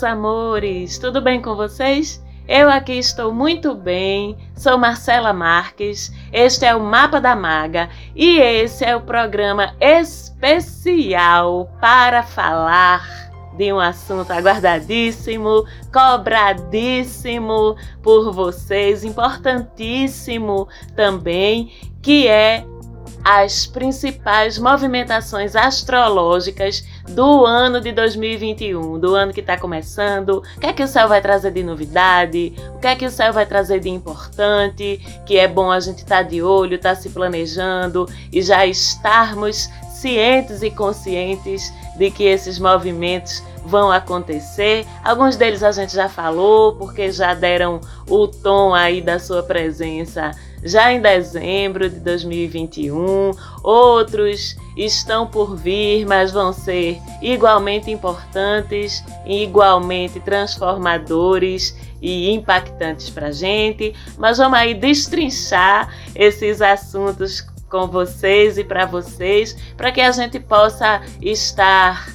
meus amores! Tudo bem com vocês? Eu aqui estou muito bem. Sou Marcela Marques. Este é o Mapa da Maga e esse é o programa especial para falar de um assunto aguardadíssimo, cobradíssimo por vocês, importantíssimo também, que é as principais movimentações astrológicas do ano de 2021, do ano que está começando. O que é que o céu vai trazer de novidade? O que é que o céu vai trazer de importante? Que é bom a gente estar tá de olho, estar tá se planejando e já estarmos cientes e conscientes de que esses movimentos vão acontecer. Alguns deles a gente já falou, porque já deram o tom aí da sua presença já em dezembro de 2021. Outros estão por vir, mas vão ser igualmente importantes, igualmente transformadores e impactantes para a gente. Mas vamos aí destrinchar esses assuntos com vocês e para vocês, para que a gente possa estar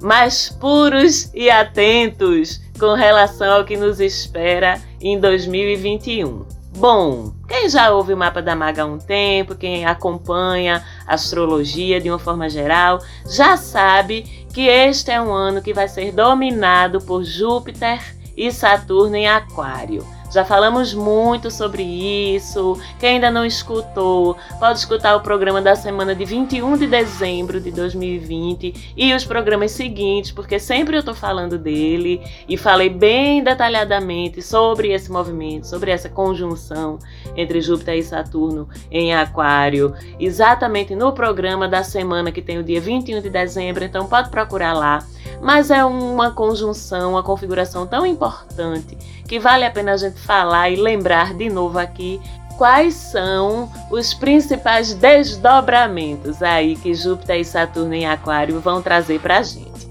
mais puros e atentos com relação ao que nos espera em 2021. Bom, quem já ouve o mapa da maga há um tempo, quem acompanha astrologia de uma forma geral, já sabe que este é um ano que vai ser dominado por Júpiter e Saturno em Aquário. Já falamos muito sobre isso. Quem ainda não escutou, pode escutar o programa da semana de 21 de dezembro de 2020 e os programas seguintes, porque sempre eu estou falando dele e falei bem detalhadamente sobre esse movimento, sobre essa conjunção entre Júpiter e Saturno em Aquário, exatamente no programa da semana que tem o dia 21 de dezembro. Então pode procurar lá mas é uma conjunção, uma configuração tão importante que vale a pena a gente falar e lembrar de novo aqui quais são os principais desdobramentos aí que Júpiter e Saturno em Aquário vão trazer para a gente.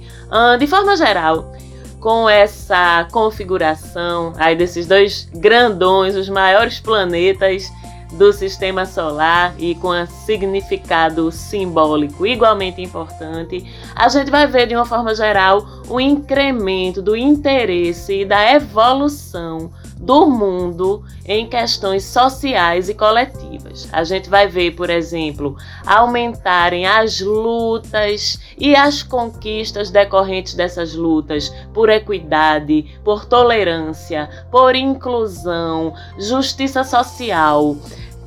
de forma geral, com essa configuração aí desses dois grandões, os maiores planetas do sistema solar e com um significado simbólico igualmente importante, a gente vai ver de uma forma geral o incremento do interesse e da evolução do mundo em questões sociais e coletivas. A gente vai ver, por exemplo, aumentarem as lutas e as conquistas decorrentes dessas lutas por equidade, por tolerância, por inclusão, justiça social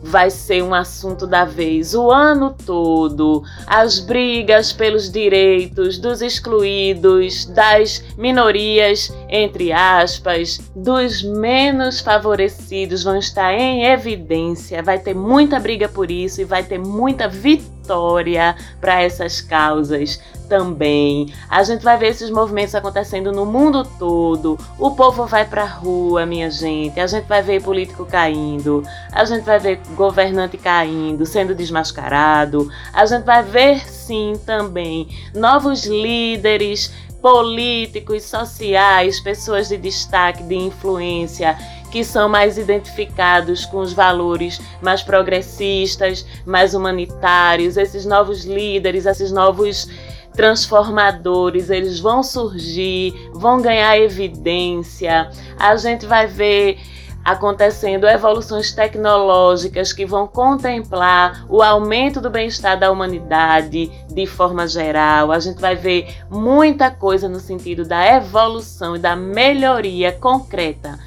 vai ser um assunto da vez o ano todo. As brigas pelos direitos dos excluídos, das minorias, entre aspas, dos menos favorecidos vão estar em evidência. Vai ter muita briga por isso e vai ter muita vitória história para essas causas também. A gente vai ver esses movimentos acontecendo no mundo todo. O povo vai para a rua, minha gente. A gente vai ver político caindo. A gente vai ver governante caindo, sendo desmascarado. A gente vai ver sim também novos líderes políticos, sociais, pessoas de destaque, de influência que são mais identificados com os valores mais progressistas, mais humanitários, esses novos líderes, esses novos transformadores, eles vão surgir, vão ganhar evidência. A gente vai ver acontecendo evoluções tecnológicas que vão contemplar o aumento do bem-estar da humanidade de forma geral. A gente vai ver muita coisa no sentido da evolução e da melhoria concreta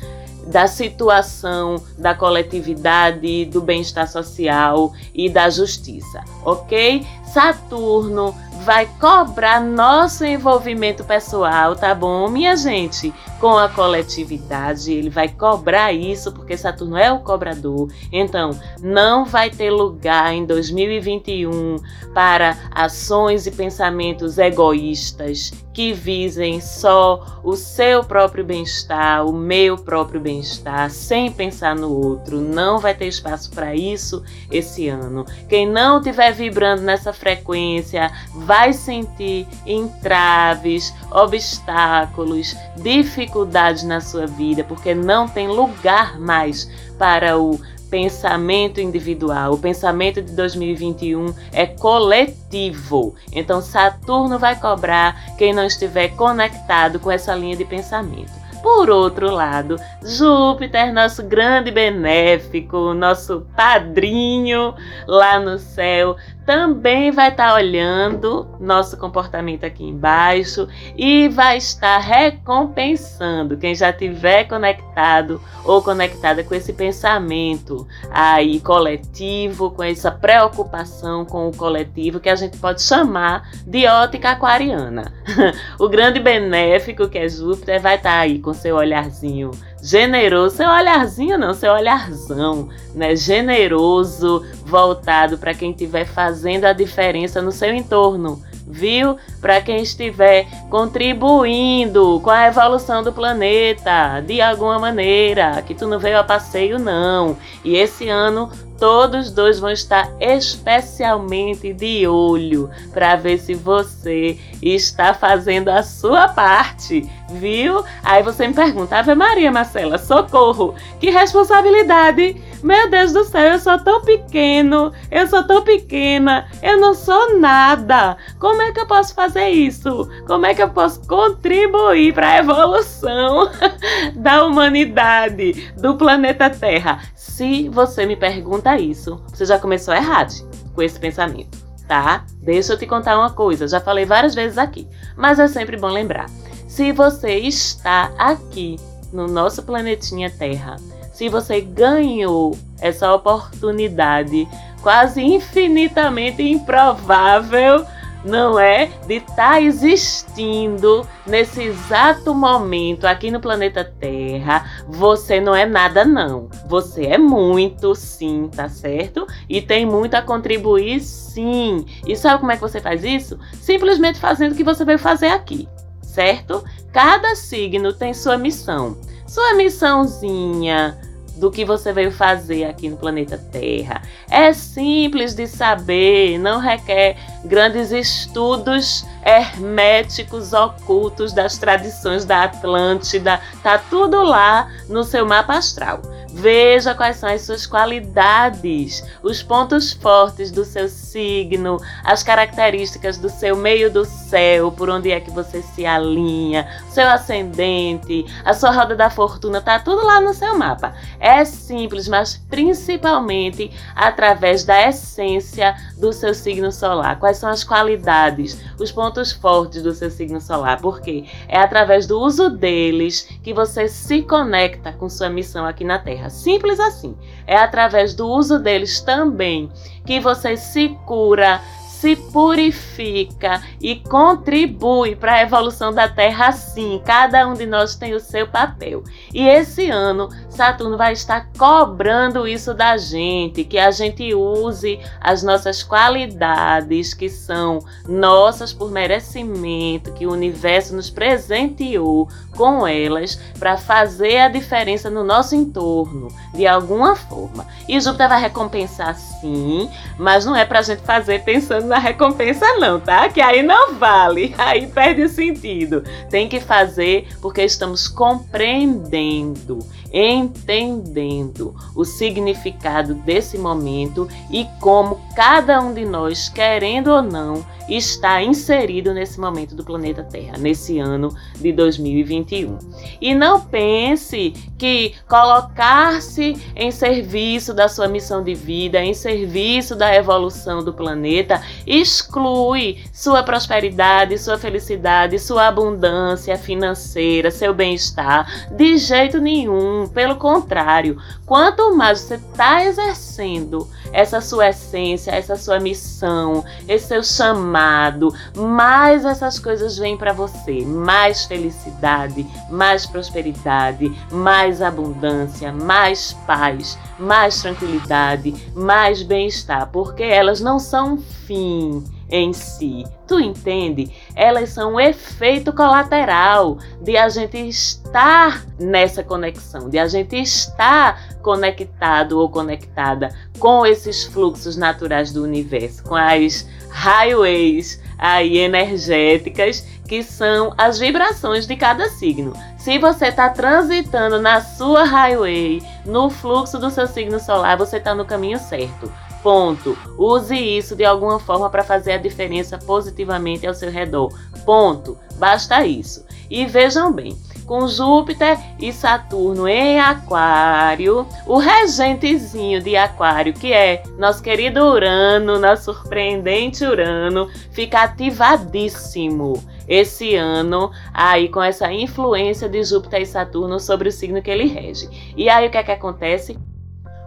da situação da coletividade, do bem-estar social e da justiça, ok? Saturno vai cobrar nosso envolvimento pessoal, tá bom, minha gente? Com a coletividade, ele vai cobrar isso porque Saturno é o cobrador. Então, não vai ter lugar em 2021 para ações e pensamentos egoístas que visem só o seu próprio bem-estar, o meu próprio bem-estar, sem pensar no outro. Não vai ter espaço para isso esse ano. Quem não estiver vibrando nessa frequência vai sentir entraves, obstáculos, dificuldades na sua vida, porque não tem lugar mais para o pensamento individual. O pensamento de 2021 é coletivo. Então, Saturno vai cobrar quem não estiver conectado com essa linha de pensamento. Por outro lado, Júpiter, nosso grande benéfico, nosso padrinho lá no céu, também vai estar tá olhando nosso comportamento aqui embaixo e vai estar recompensando quem já tiver conectado ou conectada com esse pensamento aí coletivo, com essa preocupação com o coletivo que a gente pode chamar de ótica aquariana. o grande benéfico que é Júpiter vai estar tá aí com seu olharzinho generoso, seu olharzinho não, seu olharzão, né? Generoso, voltado para quem estiver fazendo a diferença no seu entorno, viu? Para quem estiver contribuindo com a evolução do planeta de alguma maneira, que tu não veio a passeio não. E esse ano todos dois vão estar especialmente de olho para ver se você está fazendo a sua parte, viu? Aí você me pergunta, Ave Maria Marcela, socorro, que responsabilidade! Meu Deus do céu, eu sou tão pequeno, eu sou tão pequena, eu não sou nada. Como é que eu posso fazer isso? Como é que eu posso contribuir para a evolução da humanidade, do planeta Terra? Se você me pergunta isso, você já começou errado com esse pensamento, tá? Deixa eu te contar uma coisa, já falei várias vezes aqui, mas é sempre bom lembrar. Se você está aqui no nosso planetinha Terra, se você ganhou essa oportunidade quase infinitamente improvável não é? De estar tá existindo nesse exato momento aqui no planeta Terra, você não é nada, não. Você é muito, sim, tá certo? E tem muito a contribuir, sim. E sabe como é que você faz isso? Simplesmente fazendo o que você veio fazer aqui, certo? Cada signo tem sua missão. Sua missãozinha do que você veio fazer aqui no planeta Terra. É simples de saber, não requer grandes estudos herméticos ocultos das tradições da Atlântida. Tá tudo lá no seu mapa astral. Veja quais são as suas qualidades, os pontos fortes do seu signo, as características do seu meio do céu, por onde é que você se alinha, seu ascendente, a sua roda da fortuna, tá tudo lá no seu mapa. É simples, mas principalmente através da essência do seu signo solar. Quais são as qualidades, os pontos fortes do seu signo solar? Porque é através do uso deles que você se conecta com sua missão aqui na Terra terra. Simples assim. É através do uso deles também que você se cura, se purifica e contribui para a evolução da Terra sim. Cada um de nós tem o seu papel. E esse ano Saturno vai estar cobrando isso da gente, que a gente use as nossas qualidades que são nossas por merecimento, que o universo nos presenteou com elas para fazer a diferença no nosso entorno, de alguma forma. E Júpiter vai recompensar sim, mas não é para a gente fazer pensando na recompensa não, tá? Que aí não vale, aí perde o sentido. Tem que fazer porque estamos compreendendo entendendo o significado desse momento e como cada um de nós, querendo ou não, está inserido nesse momento do planeta Terra, nesse ano de 2021. E não pense que colocar-se em serviço da sua missão de vida, em serviço da evolução do planeta, exclui sua prosperidade, sua felicidade, sua abundância financeira, seu bem-estar. De jeito nenhum. Pelo contrário, quanto mais você está exercendo essa sua essência, essa sua missão, esse seu chamado, mais essas coisas vêm para você, mais felicidade, mais prosperidade, mais abundância, mais paz, mais tranquilidade, mais bem-estar, porque elas não são um fim em si. Tu entende? Elas são um efeito colateral de a gente estar nessa conexão, de a gente estar conectado ou conectada com esses fluxos naturais do universo, com as highways aí energéticas que são as vibrações de cada signo. Se você está transitando na sua highway, no fluxo do seu signo solar, você está no caminho certo. Ponto. Use isso de alguma forma para fazer a diferença positivamente ao seu redor. Ponto. Basta isso. E vejam bem, com Júpiter e Saturno em Aquário, o regentezinho de Aquário, que é nosso querido Urano, nosso surpreendente Urano, fica ativadíssimo esse ano aí com essa influência de Júpiter e Saturno sobre o signo que ele rege. E aí o que é que acontece?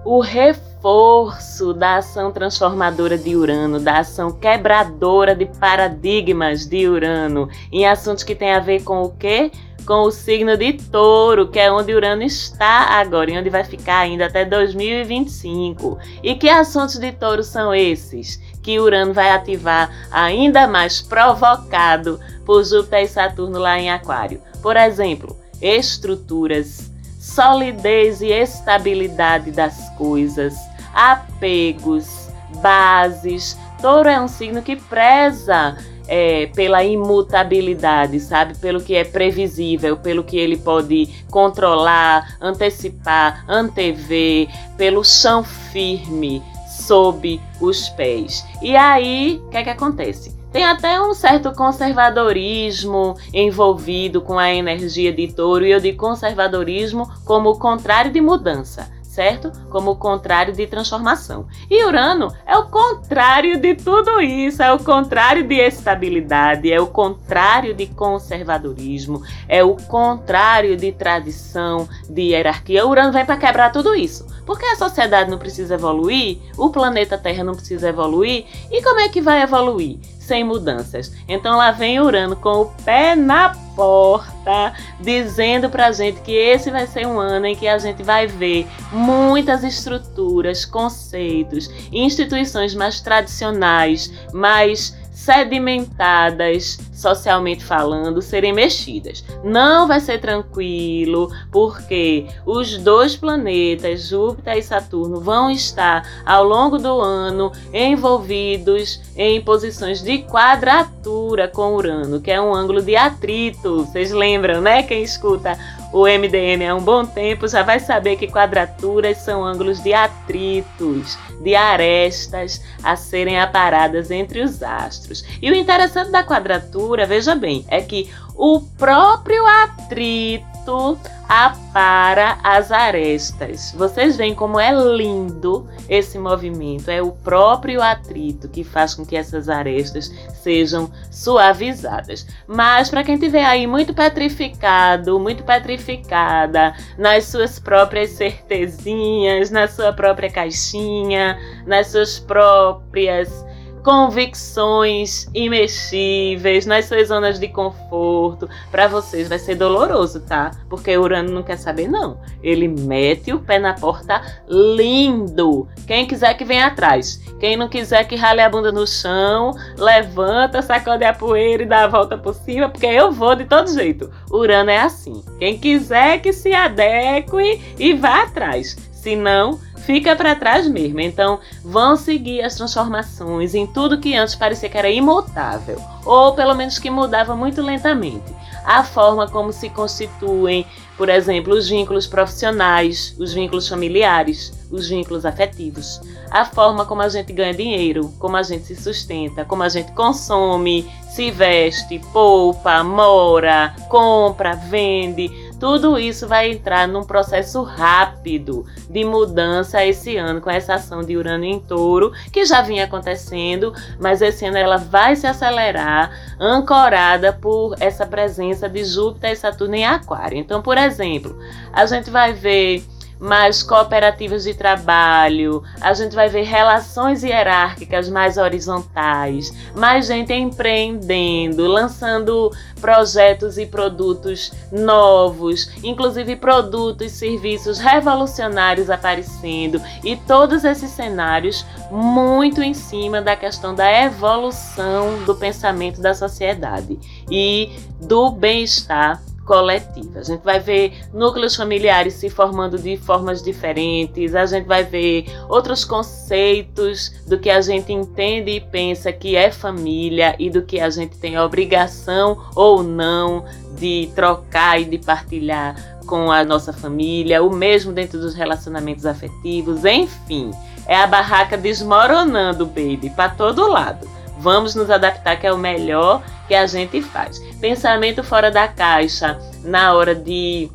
O reforço da ação transformadora de Urano, da ação quebradora de paradigmas de Urano, em assuntos que tem a ver com o quê? Com o signo de Touro, que é onde Urano está agora e onde vai ficar ainda até 2025. E que assuntos de Touro são esses? Que Urano vai ativar ainda mais provocado por Júpiter e Saturno lá em Aquário. Por exemplo, estruturas, solidez e estabilidade das coisas, apegos, bases. Touro é um signo que preza é, pela imutabilidade, sabe? Pelo que é previsível, pelo que ele pode controlar, antecipar, antever, pelo chão firme sob os pés. E aí, o que é que acontece? Tem até um certo conservadorismo envolvido com a energia de touro, e eu digo conservadorismo como o contrário de mudança certo? Como o contrário de transformação. E Urano é o contrário de tudo isso, é o contrário de estabilidade, é o contrário de conservadorismo, é o contrário de tradição, de hierarquia. Urano vem para quebrar tudo isso. Porque a sociedade não precisa evoluir, o planeta Terra não precisa evoluir, e como é que vai evoluir? Sem mudanças. Então lá vem Urano com o pé na porta, dizendo pra gente que esse vai ser um ano em que a gente vai ver muitas estruturas, conceitos, instituições mais tradicionais, mais sedimentadas, socialmente falando, serem mexidas. Não vai ser tranquilo, porque os dois planetas, Júpiter e Saturno, vão estar ao longo do ano envolvidos em posições de quadratura com Urano, que é um ângulo de atrito. Vocês lembram, né? Quem escuta o MDM há um bom tempo já vai saber que quadraturas são ângulos de atritos, de arestas a serem aparadas entre os astros. E o interessante da quadratura, veja bem, é que o próprio atrito apara as arestas. Vocês veem como é lindo esse movimento. É o próprio atrito que faz com que essas arestas sejam suavizadas. Mas para quem tiver aí muito petrificado, muito petrificada nas suas próprias certezinhas, na sua própria caixinha, nas suas próprias convicções imexíveis, nas suas zonas de conforto. Para vocês vai ser doloroso, tá? Porque Urano não quer saber, não. Ele mete o pé na porta lindo. Quem quiser que venha atrás. Quem não quiser que rale a bunda no chão, levanta, sacode a poeira e dá a volta por cima, porque eu vou de todo jeito. Urano é assim. Quem quiser que se adeque e vá atrás. Se não, fica para trás mesmo. Então, vão seguir as transformações em tudo que antes parecia que era imutável, ou pelo menos que mudava muito lentamente. A forma como se constituem, por exemplo, os vínculos profissionais, os vínculos familiares, os vínculos afetivos, a forma como a gente ganha dinheiro, como a gente se sustenta, como a gente consome, se veste, poupa, mora, compra, vende tudo isso vai entrar num processo rápido de mudança esse ano com essa ação de Urano em Touro, que já vinha acontecendo, mas esse ano ela vai se acelerar, ancorada por essa presença de Júpiter e Saturno em Aquário. Então, por exemplo, a gente vai ver mais cooperativas de trabalho, a gente vai ver relações hierárquicas mais horizontais, mais gente empreendendo, lançando projetos e produtos novos, inclusive produtos e serviços revolucionários aparecendo, e todos esses cenários muito em cima da questão da evolução do pensamento da sociedade e do bem-estar coletiva. A gente vai ver núcleos familiares se formando de formas diferentes, a gente vai ver outros conceitos do que a gente entende e pensa que é família e do que a gente tem obrigação ou não de trocar e de partilhar com a nossa família, o mesmo dentro dos relacionamentos afetivos, enfim. É a barraca desmoronando, baby, para todo lado. Vamos nos adaptar, que é o melhor que a gente faz. Pensamento fora da caixa, na hora de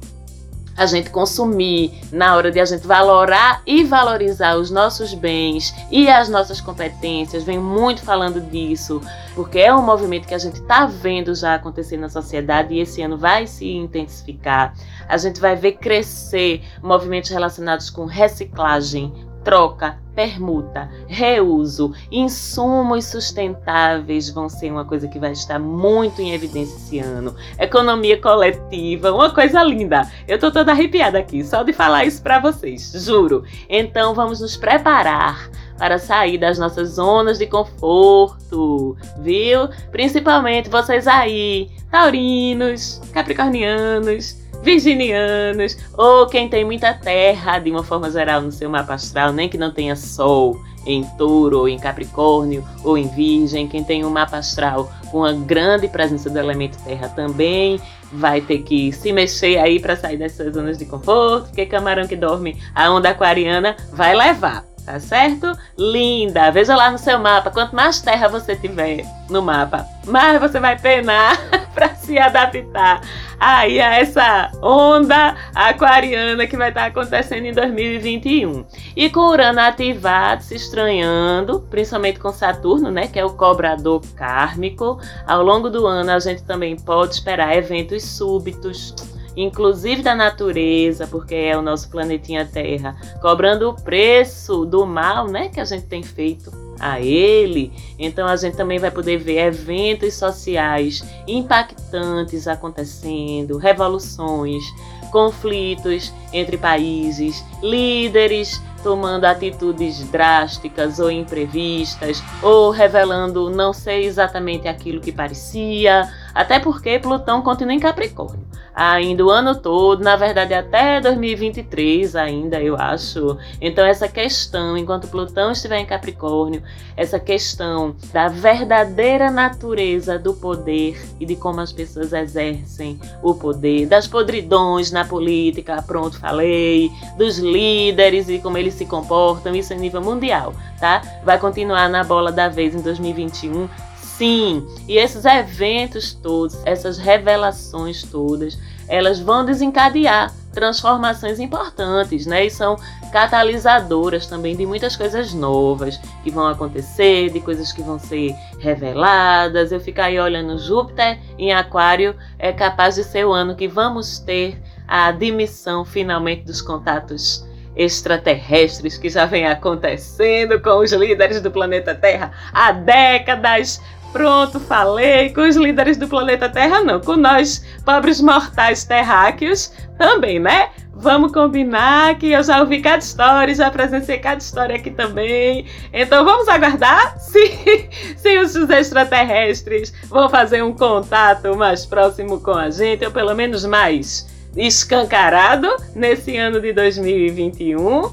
a gente consumir, na hora de a gente valorar e valorizar os nossos bens e as nossas competências, vem muito falando disso, porque é um movimento que a gente está vendo já acontecer na sociedade e esse ano vai se intensificar. A gente vai ver crescer movimentos relacionados com reciclagem, troca, permuta, reuso, insumos sustentáveis vão ser uma coisa que vai estar muito em evidência esse ano. Economia coletiva, uma coisa linda. Eu tô toda arrepiada aqui só de falar isso para vocês, juro. Então vamos nos preparar para sair das nossas zonas de conforto, viu? Principalmente vocês aí, taurinos, capricornianos, virginianos, ou quem tem muita terra de uma forma geral no seu mapa astral, nem que não tenha sol em touro ou em capricórnio ou em virgem, quem tem um mapa astral com uma grande presença do elemento terra também vai ter que se mexer aí para sair dessas zonas de conforto, porque camarão que dorme a onda aquariana vai levar. Tá certo? Linda! Veja lá no seu mapa. Quanto mais terra você tiver no mapa, mais você vai penar para se adaptar aí a essa onda aquariana que vai estar tá acontecendo em 2021. E com Urano ativado, se estranhando, principalmente com Saturno, né, que é o cobrador kármico, ao longo do ano a gente também pode esperar eventos súbitos inclusive da natureza, porque é o nosso planetinha Terra, cobrando o preço do mal, né, que a gente tem feito a ele. Então a gente também vai poder ver eventos sociais impactantes acontecendo, revoluções, conflitos entre países, líderes tomando atitudes drásticas ou imprevistas, ou revelando não ser exatamente aquilo que parecia, até porque Plutão continua em Capricórnio ainda o ano todo, na verdade até 2023 ainda, eu acho. Então essa questão, enquanto Plutão estiver em Capricórnio, essa questão da verdadeira natureza do poder e de como as pessoas exercem o poder, das podridões na política, pronto, falei, dos líderes e como eles se comportam, isso é nível mundial, tá? Vai continuar na bola da vez em 2021 Sim, e esses eventos todos, essas revelações todas, elas vão desencadear transformações importantes, né? E são catalisadoras também de muitas coisas novas que vão acontecer, de coisas que vão ser reveladas. Eu ficar aí olhando Júpiter em Aquário é capaz de ser o ano que vamos ter a admissão finalmente dos contatos extraterrestres que já vem acontecendo com os líderes do planeta Terra há décadas, Pronto, falei com os líderes do planeta Terra, não. Com nós, pobres mortais terráqueos, também, né? Vamos combinar que eu já ouvi cada história, já presenciei cada história aqui também. Então vamos aguardar se, se os extraterrestres vão fazer um contato mais próximo com a gente, ou pelo menos mais escancarado nesse ano de 2021.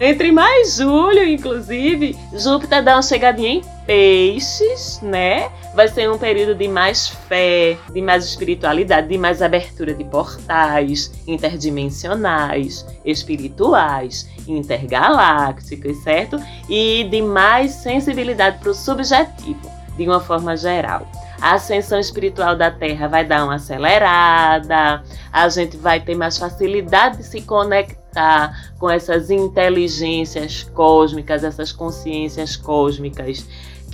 Entre mais julho, inclusive, Júpiter dá uma chegadinha em peixes, né? Vai ser um período de mais fé, de mais espiritualidade, de mais abertura de portais interdimensionais, espirituais, intergalácticos, certo? E de mais sensibilidade para o subjetivo, de uma forma geral. A ascensão espiritual da Terra vai dar uma acelerada, a gente vai ter mais facilidade de se conectar com essas inteligências cósmicas, essas consciências cósmicas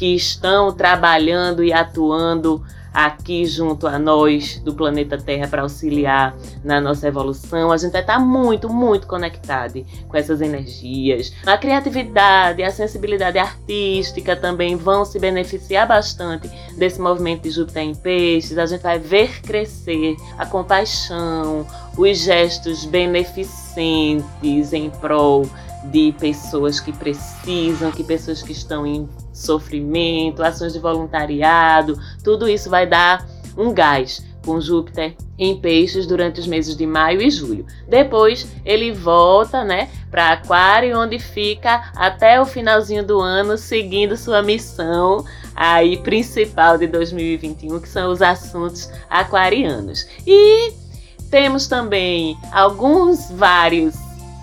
que estão trabalhando e atuando aqui junto a nós do planeta Terra para auxiliar na nossa evolução. A gente estar muito, muito conectado com essas energias. A criatividade, a sensibilidade artística também vão se beneficiar bastante desse movimento de Júpiter em Peixes. A gente vai ver crescer a compaixão, os gestos beneficentes em prol de pessoas que precisam, que pessoas que estão em sofrimento, ações de voluntariado, tudo isso vai dar um gás com Júpiter em peixes durante os meses de maio e julho. Depois ele volta, né, para Aquário, onde fica até o finalzinho do ano, seguindo sua missão aí principal de 2021, que são os assuntos aquarianos. E temos também alguns vários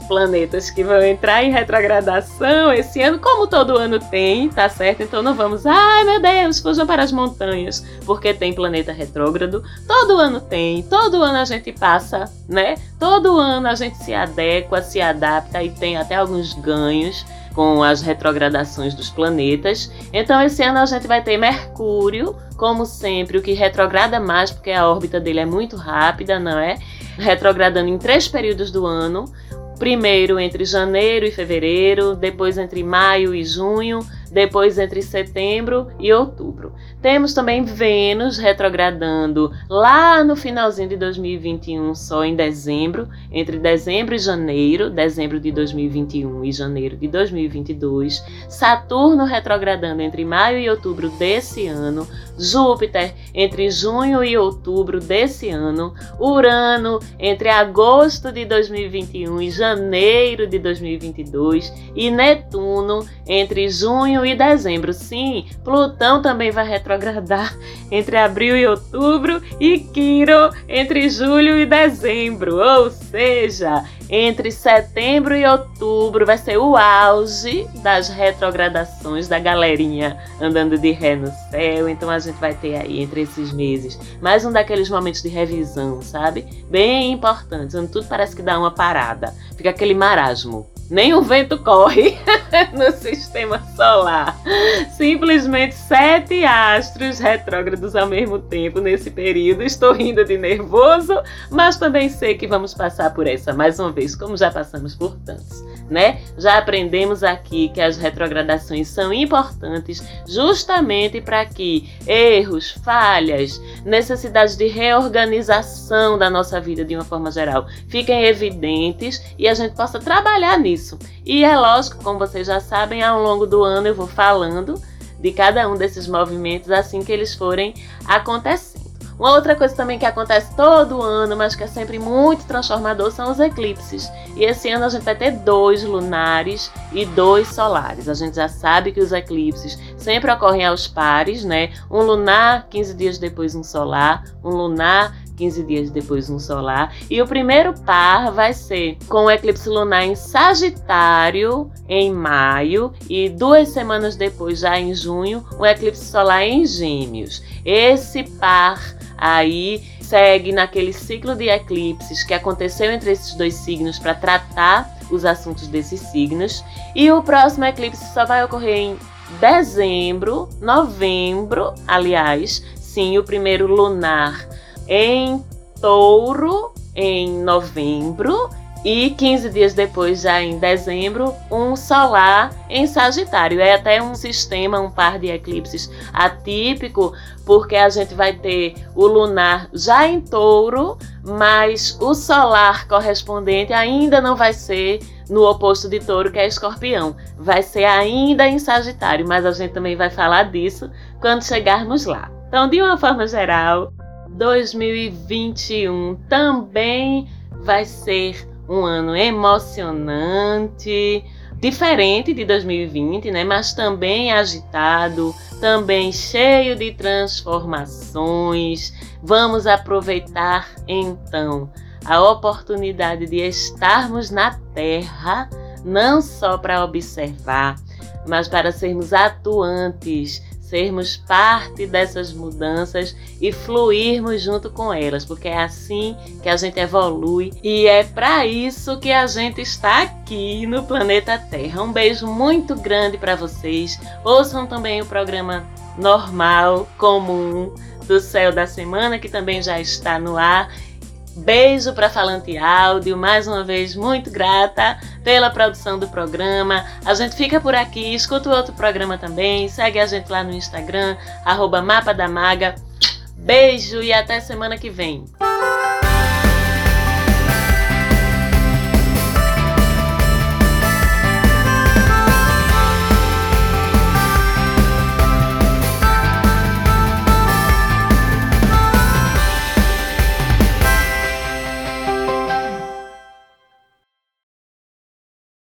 planetas que vão entrar em retrogradação esse ano, como todo ano tem, tá certo? Então não vamos, ai meu Deus, fujam para as montanhas, porque tem planeta retrógrado. Todo ano tem, todo ano a gente passa, né? Todo ano a gente se adequa, se adapta e tem até alguns ganhos com as retrogradações dos planetas. Então esse ano a gente vai ter Mercúrio, como sempre, o que retrograda mais porque a órbita dele é muito rápida, não é? Retrogradando em três períodos do ano primeiro entre janeiro e fevereiro, depois entre maio e junho, depois entre setembro e outubro. Temos também Vênus retrogradando lá no finalzinho de 2021, só em dezembro, entre dezembro e janeiro, dezembro de 2021 e janeiro de 2022. Saturno retrogradando entre maio e outubro desse ano. Júpiter entre junho e outubro desse ano. Urano entre agosto de 2021 e janeiro de 2022. E Netuno entre junho e dezembro. Sim, Plutão também vai retrogradar entre abril e outubro e Quiro entre julho e dezembro. Ou seja, entre setembro e outubro vai ser o auge das retrogradações da galerinha andando de ré no céu. Então a gente vai ter aí entre esses meses mais um daqueles momentos de revisão, sabe? Bem importantes, onde tudo parece que dá uma parada. Fica aquele marasmo nem o vento corre no sistema solar. Simplesmente sete astros retrógrados ao mesmo tempo nesse período. Estou rindo de nervoso, mas também sei que vamos passar por essa mais uma vez, como já passamos por tantos, né? Já aprendemos aqui que as retrogradações são importantes justamente para que erros, falhas, necessidades de reorganização da nossa vida de uma forma geral fiquem evidentes e a gente possa trabalhar nisso isso. E é lógico, como vocês já sabem, ao longo do ano eu vou falando de cada um desses movimentos assim que eles forem acontecendo. Uma outra coisa também que acontece todo ano, mas que é sempre muito transformador, são os eclipses. E esse ano a gente vai ter dois lunares e dois solares. A gente já sabe que os eclipses sempre ocorrem aos pares, né? Um lunar, 15 dias depois um solar, um lunar 15 dias depois um solar. E o primeiro par vai ser com o eclipse lunar em Sagitário em maio e duas semanas depois, já em junho, o eclipse solar em Gêmeos. Esse par aí segue naquele ciclo de eclipses que aconteceu entre esses dois signos para tratar os assuntos desses signos. E o próximo eclipse só vai ocorrer em dezembro, novembro, aliás, sim, o primeiro lunar em Touro em novembro e 15 dias depois, já em dezembro, um solar em Sagitário. É até um sistema, um par de eclipses atípico, porque a gente vai ter o lunar já em Touro, mas o solar correspondente ainda não vai ser no oposto de Touro, que é Escorpião. Vai ser ainda em Sagitário, mas a gente também vai falar disso quando chegarmos lá. Então, de uma forma geral, 2021 também vai ser um ano emocionante, diferente de 2020, né? Mas também agitado, também cheio de transformações. Vamos aproveitar então a oportunidade de estarmos na Terra, não só para observar, mas para sermos atuantes sermos parte dessas mudanças e fluirmos junto com elas, porque é assim que a gente evolui e é para isso que a gente está aqui no planeta Terra. Um beijo muito grande para vocês. Ouçam também o programa normal, comum do Céu da Semana, que também já está no ar Beijo para Falante Áudio, mais uma vez muito grata pela produção do programa. A gente fica por aqui, escuta o outro programa também, segue a gente lá no Instagram, arroba Mapa da Maga. Beijo e até semana que vem.